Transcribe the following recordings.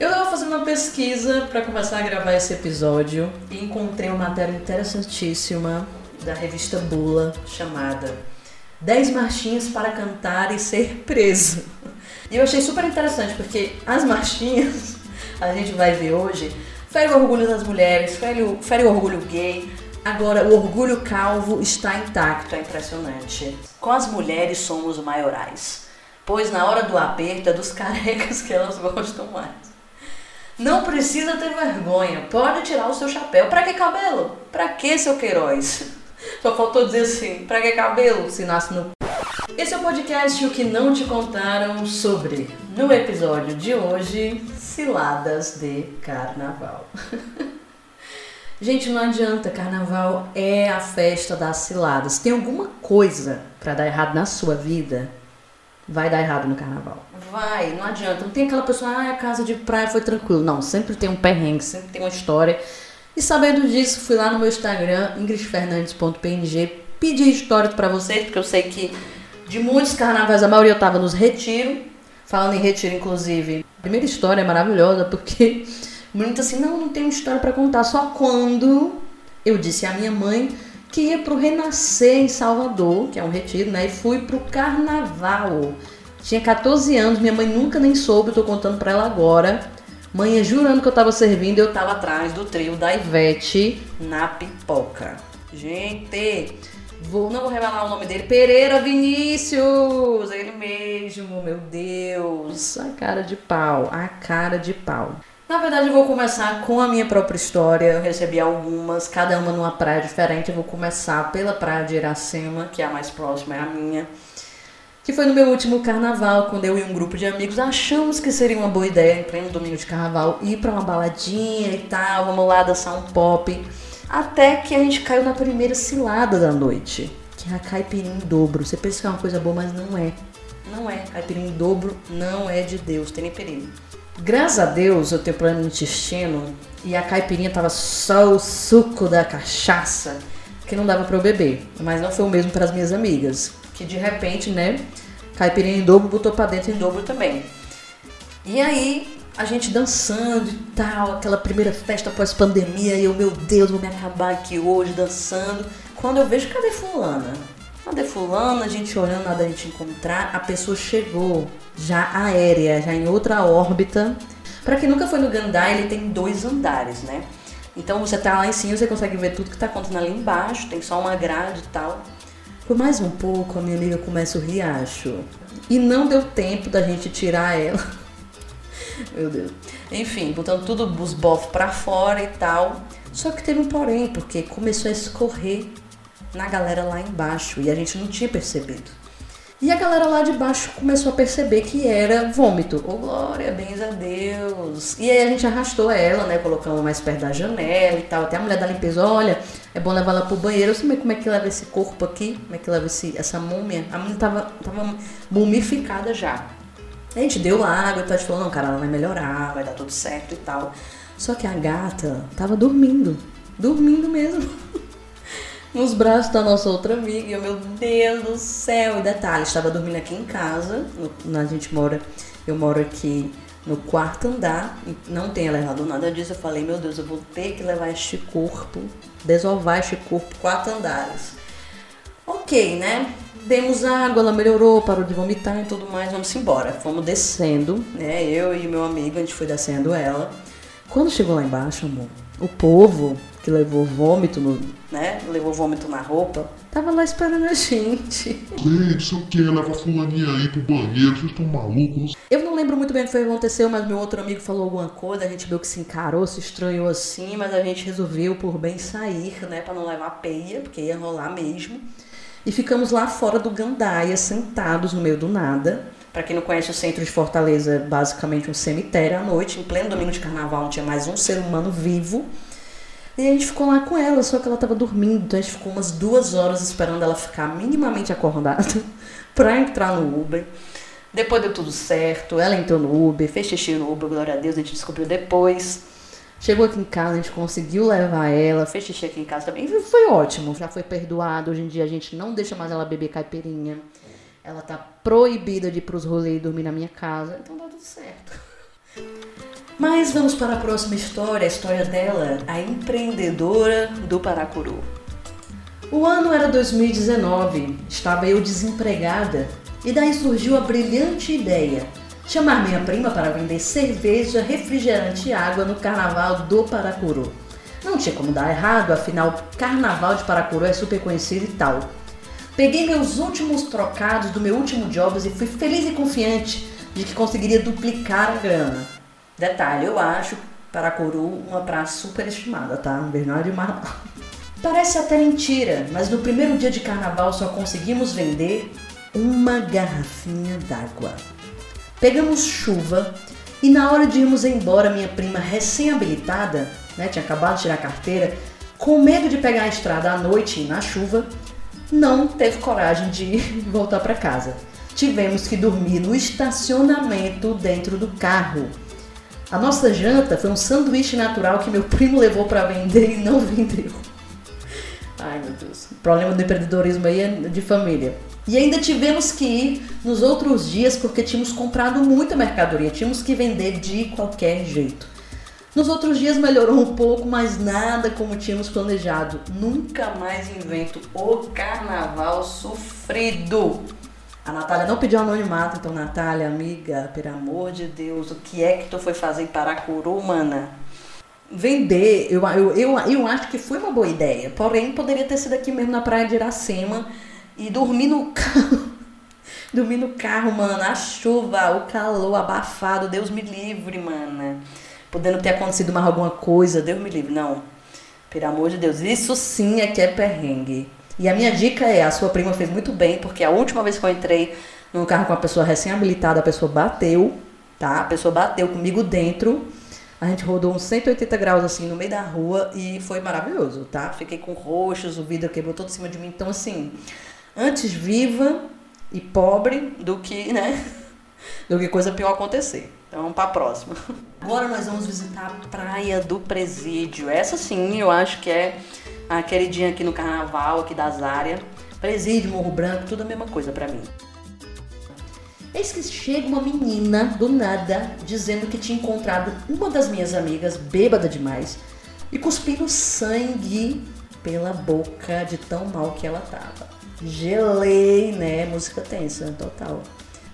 Eu estava fazendo uma pesquisa para começar a gravar esse episódio e encontrei uma matéria interessantíssima da revista Bula chamada 10 marchinhas para cantar e ser preso. E eu achei super interessante porque as marchinhas, a gente vai ver hoje, fere o orgulho das mulheres, fere o, fere o orgulho gay. Agora, o orgulho calvo está intacto, é impressionante. Com as mulheres somos maiorais, pois na hora do aperto é dos carecas que elas gostam mais. Não precisa ter vergonha, pode tirar o seu chapéu. Pra que cabelo? Pra que seu Queiroz? Só faltou dizer assim, pra que cabelo se nasce no... Esse é o podcast O Que Não Te Contaram sobre, no episódio de hoje, ciladas de carnaval. Gente, não adianta, carnaval é a festa das ciladas. Tem alguma coisa para dar errado na sua vida, vai dar errado no carnaval. Vai, não adianta. Não tem aquela pessoa, ah, a casa de praia foi tranquilo. Não, sempre tem um perrengue, sempre tem uma história. E sabendo disso, fui lá no meu Instagram, ingridfernandes.png, pedi histórias para vocês, porque eu sei que de muitos carnavais, a maioria eu tava nos retiro. Falando em retiro, inclusive, a primeira história é maravilhosa, porque o menino tá assim, não, não tenho história para contar. Só quando eu disse à minha mãe que ia pro Renascer em Salvador, que é um retiro, né? E fui pro carnaval. Tinha 14 anos, minha mãe nunca nem soube, tô contando pra ela agora. Mãe jurando que eu tava servindo, eu tava atrás do trio da Ivete na pipoca. Gente, vou, não vou revelar o nome dele, Pereira Vinícius, ele mesmo, meu Deus, a cara de pau, a cara de pau. Na verdade, eu vou começar com a minha própria história. Eu recebi algumas, cada uma numa praia diferente. Eu vou começar pela praia de Iracema, que é a mais próxima, é a minha que foi no meu último carnaval, quando eu e um grupo de amigos achamos que seria uma boa ideia, em pleno domingo de carnaval, ir para uma baladinha e tal, vamos lá dançar um pop. Até que a gente caiu na primeira cilada da noite, que é a caipirinha em dobro. Você pensa que é uma coisa boa, mas não é. Não é. Caipirinha em dobro não é de Deus, tem nem perigo. Graças a Deus eu tenho plano no intestino e a caipirinha tava só o suco da cachaça que não dava para eu beber. Mas não foi o mesmo para as minhas amigas que de repente, né, caipirinha em dobro botou para dentro em dobro também. E aí, a gente dançando e tal, aquela primeira festa pós pandemia, e eu, meu Deus, vou me acabar aqui hoje dançando. Quando eu vejo, cadê fulana? Cadê fulana? A gente olhando, nada a gente encontrar. A pessoa chegou já aérea, já em outra órbita. Para quem nunca foi no Gandai, ele tem dois andares, né? Então você tá lá em cima, você consegue ver tudo que tá acontecendo ali embaixo, tem só uma grade e tal. Por mais um pouco, a minha amiga começa o riacho. E não deu tempo da gente tirar ela. Meu Deus. Enfim, botando tudo os bofos pra fora e tal. Só que teve um porém, porque começou a escorrer na galera lá embaixo e a gente não tinha percebido. E a galera lá de baixo começou a perceber que era vômito. Oh, glória, bens a Deus. E aí a gente arrastou ela, né? Colocamos mais perto da janela e tal. Até a mulher da limpeza, olha, é bom levar ela pro banheiro. Eu sei como é que leva esse corpo aqui, como é que leva esse, essa múmia. A menina tava, tava mumificada já. A gente deu água e tal, a gente falou, não, cara, ela vai melhorar, vai dar tudo certo e tal. Só que a gata tava dormindo. Dormindo mesmo. nos braços da nossa outra amiga. E eu, meu Deus do céu! E detalhe, estava dormindo aqui em casa. No, a gente mora, eu moro aqui no quarto andar. Não tem elevador, nada disso. Eu falei, meu Deus, eu vou ter que levar este corpo, desovar este corpo quatro andares. Ok, né? Demos água, ela melhorou, parou de vomitar e tudo mais, vamos embora. Fomos descendo, né? Eu e meu amigo, a gente foi descendo ela. Quando chegou lá embaixo, amor, o povo que levou vômito no, né? Levou vômito na roupa. Tava lá esperando a gente. Gente, sei o que, leva a fulaninha aí pro banheiro, vocês estão malucos? Eu não lembro muito bem o que foi que aconteceu, mas meu outro amigo falou alguma coisa, a gente viu que se encarou, se estranhou assim, mas a gente resolveu por bem sair, né? Pra não levar peia, porque ia rolar mesmo. E ficamos lá fora do Gandaia, sentados no meio do nada. Para quem não conhece o centro de Fortaleza, é basicamente um cemitério à noite, em pleno domingo de carnaval, não tinha mais um ser humano vivo. E a gente ficou lá com ela, só que ela tava dormindo. Então a gente ficou umas duas horas esperando ela ficar minimamente acordada pra entrar no Uber. Depois deu tudo certo, ela entrou no Uber, fez xixi no Uber, glória a Deus, a gente descobriu depois. Chegou aqui em casa, a gente conseguiu levar ela, fez xixi aqui em casa também. Foi ótimo, já foi perdoado. Hoje em dia a gente não deixa mais ela beber caipirinha. Ela tá proibida de ir pros rolês e dormir na minha casa, então dá tudo certo. Mas vamos para a próxima história, a história dela, a empreendedora do Paracuru. O ano era 2019, estava eu desempregada e daí surgiu a brilhante ideia chamar minha prima para vender cerveja, refrigerante e água no carnaval do Paracuru. Não tinha como dar errado, afinal, carnaval de Paracuru é super conhecido e tal. Peguei meus últimos trocados do meu último jobs e fui feliz e confiante de que conseguiria duplicar a grana. Detalhe, eu acho Paracuru uma praça super estimada, tá? Um beijo de mar. Parece até mentira, mas no primeiro dia de carnaval só conseguimos vender uma garrafinha d'água. Pegamos chuva e na hora de irmos embora, minha prima recém-habilitada, né, tinha acabado de tirar a carteira, com medo de pegar a estrada à noite na chuva, não teve coragem de voltar para casa. Tivemos que dormir no estacionamento dentro do carro. A nossa janta foi um sanduíche natural que meu primo levou para vender e não vendeu. Ai meu Deus. O problema do empreendedorismo aí é de família. E ainda tivemos que ir nos outros dias porque tínhamos comprado muita mercadoria, tínhamos que vender de qualquer jeito. Nos outros dias melhorou um pouco, mas nada como tínhamos planejado. Nunca mais invento o carnaval sofrido. A Natália não pediu anonimato, então Natália, amiga, pelo amor de Deus, o que é que tu foi fazer em Paracuru, mana? Vender, eu, eu, eu, eu acho que foi uma boa ideia, porém poderia ter sido aqui mesmo na praia de Iracema e dormir no carro. dormir no carro, mano, a chuva, o calor abafado, Deus me livre, mana podendo ter acontecido mais alguma coisa, Deus me livre. Não. Pelo amor de Deus, isso sim é que é perrengue. E a minha dica é, a sua prima fez muito bem, porque a última vez que eu entrei num carro com uma pessoa recém-habilitada, a pessoa bateu, tá? A pessoa bateu comigo dentro. A gente rodou uns 180 graus assim no meio da rua e foi maravilhoso, tá? Fiquei com roxos, o vidro quebrou todo em cima de mim. Então, assim, antes viva e pobre do que, né? Do que coisa pior acontecer. Então, vamos para próxima. Agora nós vamos visitar a Praia do Presídio. Essa sim, eu acho que é a queridinha aqui no carnaval, aqui das áreas. Presídio, Morro Branco, tudo a mesma coisa para mim. Eis que chega uma menina do nada dizendo que tinha encontrado uma das minhas amigas bêbada demais e cuspindo sangue pela boca de tão mal que ela tava. Gelei, né? Música tensa, total.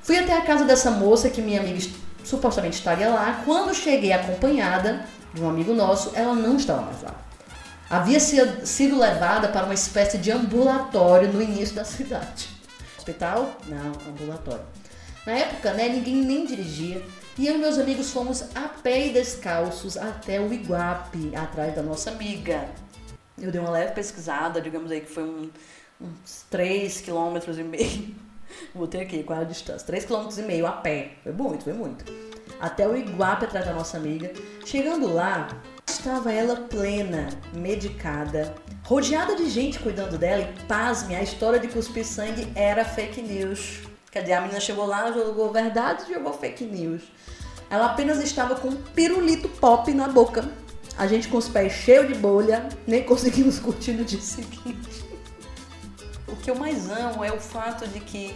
Fui até a casa dessa moça que minha amiga supostamente estaria lá. Quando cheguei acompanhada de um amigo nosso, ela não estava mais lá. Havia sido levada para uma espécie de ambulatório no início da cidade. Hospital? Não, ambulatório. Na época, né, ninguém nem dirigia. E eu e meus amigos fomos a pé e descalços até o Iguape, atrás da nossa amiga. Eu dei uma leve pesquisada, digamos aí que foi um, uns 3 km e meio Botei aqui, qual é a distância? 3,5 km a pé. Foi muito, foi muito. Até o Iguape atrás da nossa amiga. Chegando lá, estava ela plena, medicada, rodeada de gente cuidando dela e, pasme, a história de cuspir sangue era fake news. Quer dizer, a menina chegou lá, jogou verdade e jogou fake news. Ela apenas estava com um pirulito pop na boca. A gente com os pés cheios de bolha, nem conseguimos curtir no dia seguinte. O que eu mais amo é o fato de que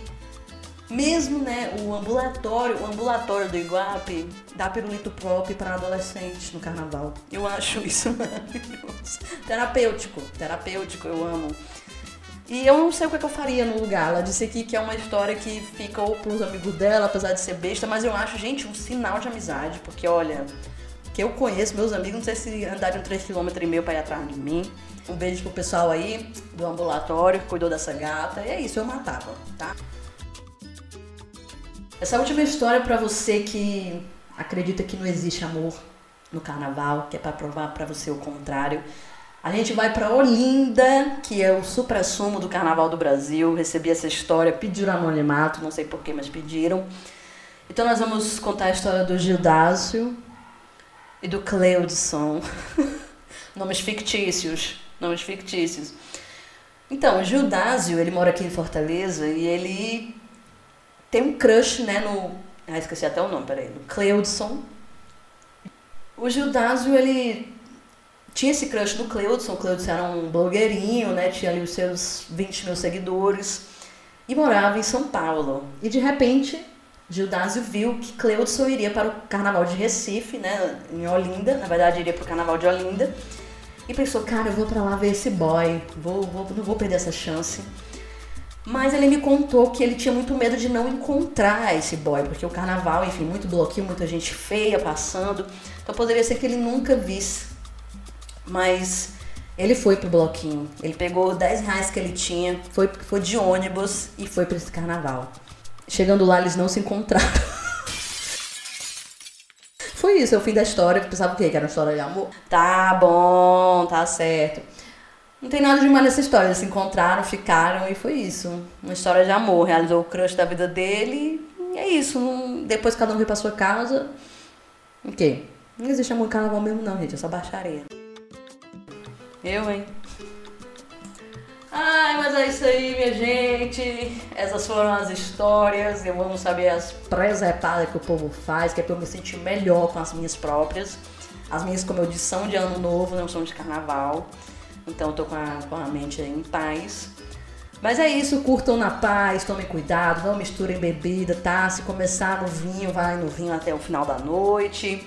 mesmo né, o ambulatório, o ambulatório do Iguape dá pirulito próprio para adolescentes no carnaval. Eu acho isso maravilhoso. Terapêutico, terapêutico, eu amo. E eu não sei o que, é que eu faria no lugar. Ela disse aqui que é uma história que fica ou pros amigos dela, apesar de ser besta, mas eu acho, gente, um sinal de amizade, porque olha, que eu conheço, meus amigos, não sei se andaram 3,5 km para ir atrás de mim. Um beijo pro pessoal aí do ambulatório que cuidou dessa gata. E é isso, eu matava, tá? Essa última história para você que acredita que não existe amor no carnaval, que é para provar para você o contrário. A gente vai para Olinda, que é o supra-sumo do Carnaval do Brasil. Recebi essa história, pediram anonimato, não sei porquê, mas pediram. Então nós vamos contar a história do Gildácio e do Cleudson. Nomes fictícios nomes fictícios. Então, o Gildásio, ele mora aqui em Fortaleza e ele tem um crush, né, no... Ah, esqueci até o nome, peraí. No Cleudson. O Gildásio, ele tinha esse crush no Cleudson. O Cleudson era um blogueirinho, né, tinha ali os seus 20 mil seguidores e morava em São Paulo. E de repente, Gildásio viu que Cleudson iria para o carnaval de Recife, né, em Olinda, na verdade iria para o carnaval de Olinda, e pensou, cara, eu vou para lá ver esse boy, vou, vou, não vou perder essa chance. Mas ele me contou que ele tinha muito medo de não encontrar esse boy, porque o carnaval, enfim, muito bloqueio, muita gente feia passando, então poderia ser que ele nunca visse. Mas ele foi pro bloquinho, ele pegou 10 reais que ele tinha, foi, foi de ônibus e foi para esse carnaval. Chegando lá, eles não se encontraram. Foi isso, é o fim da história. Pensava o quê? Que era uma história de amor? Tá bom, tá certo. Não tem nada de mal nessa história. Eles se encontraram, ficaram e foi isso. Uma história de amor. Realizou o crush da vida dele e é isso. Depois cada um veio pra sua casa. O quê? Não existe amor carnaval mesmo não, gente. É só baixaria. Eu, hein? Ai, mas é isso aí, minha gente. Essas foram as histórias. Eu amo saber as presepadas que o povo faz, que é pra eu me sentir melhor com as minhas próprias. As minhas, como eu disse, são de ano novo, não são de carnaval. Então eu tô com a, com a mente em paz. Mas é isso, curtam na paz, tomem cuidado, não misturem bebida, tá? Se começar no vinho, vai no vinho até o final da noite.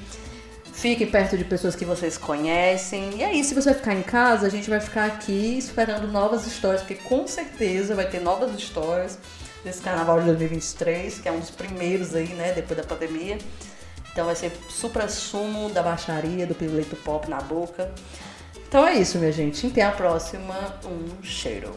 Fique perto de pessoas que vocês conhecem. E aí, se você ficar em casa, a gente vai ficar aqui esperando novas histórias, porque com certeza vai ter novas histórias desse carnaval de 2023, que é um dos primeiros aí, né, depois da pandemia. Então vai ser supra sumo da baixaria, do pirulito pop na boca. Então é isso, minha gente. Até a próxima. Um cheiro.